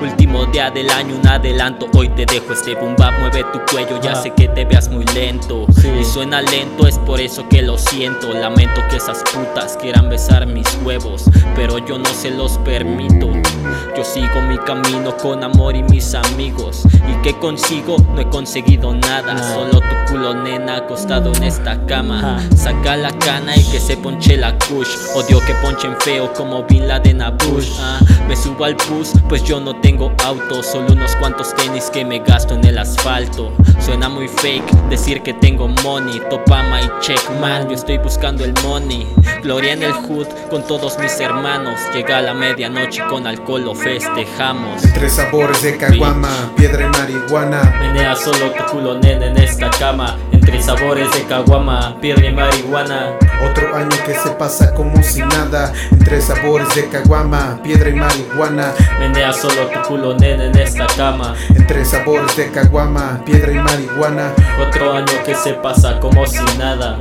Último día del año, un adelanto. Hoy te dejo este boom bap, mueve tu cuello. Ya sé que te veas muy lento. Y suena lento, es por eso que lo siento. Lamento que esas putas quieran besar mis huevos. Pero yo no se los permito. Yo sigo mi camino con amor y mis amigos. ¿Y qué consigo? No he conseguido nada. Solo tu culo, nena, acostado en esta cama. Saca la cana y que se ponche la kush. Odio que ponchen feo como Bin Laden a Bush. Ah, me subo al bus, pues yo no tengo auto. Solo unos cuantos tenis que me gasto en el asfalto. Suena muy fake decir que tengo money. Topama y check man, yo estoy buscando el money. Gloria en el hood con todos mis hermanos. Llega la medianoche con alcohol lo festejamos. Entre sabores de caguama, piedra y marihuana. Menea solo tu culo nene en esta cama. Entre sabores de caguama, piedra y marihuana. Otro año que se pasa como si nada. Entre sabores de caguama, piedra y marihuana. Menea solo tu culo nene en esta cama. Entre sabores de caguama, piedra y marihuana. Otro año que se pasa como si nada.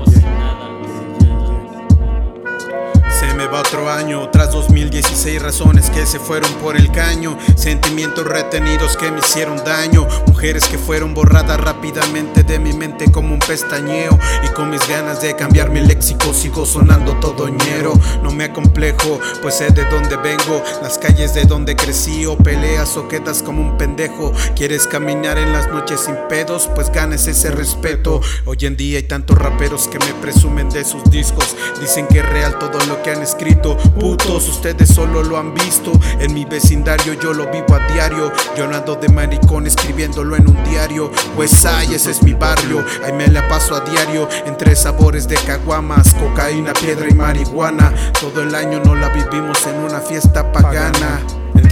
Año, tras 2016 razones que se fueron por el caño, sentimientos retenidos que me hicieron daño, mujeres que fueron borradas rápidamente de mi mente como un pestañeo. Y con mis ganas de cambiar mi léxico sigo sonando todo ñero, no me acomplejo, pues sé de dónde vengo, las calles de donde crecí o peleas o quedas como un pendejo, quieres caminar en las noches sin pedos, pues ganes ese respeto, hoy en día hay tantos raperos que me presumen de sus discos, dicen que es real todo lo que han escrito. Putos, ustedes solo lo han visto. En mi vecindario yo lo vivo a diario. Yo no de maricón escribiéndolo en un diario. Pues ay, ese es mi barrio. Ahí me la paso a diario. Entre sabores de caguamas, cocaína, piedra y marihuana. Todo el año no la vivimos en una fiesta pagana.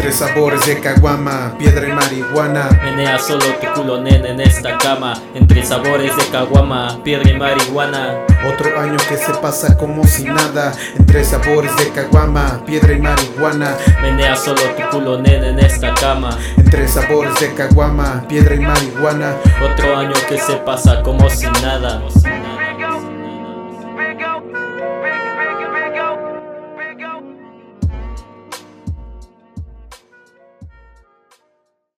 Entre sabores de caguama, piedra y marihuana. Menea solo tu culo nene en esta cama. Entre sabores de caguama, piedra y marihuana. Otro año que se pasa como si nada. Entre sabores de caguama, piedra y marihuana. Menea solo tu culo nene en esta cama. Entre sabores de caguama, piedra y marihuana. Otro año que se pasa como si nada.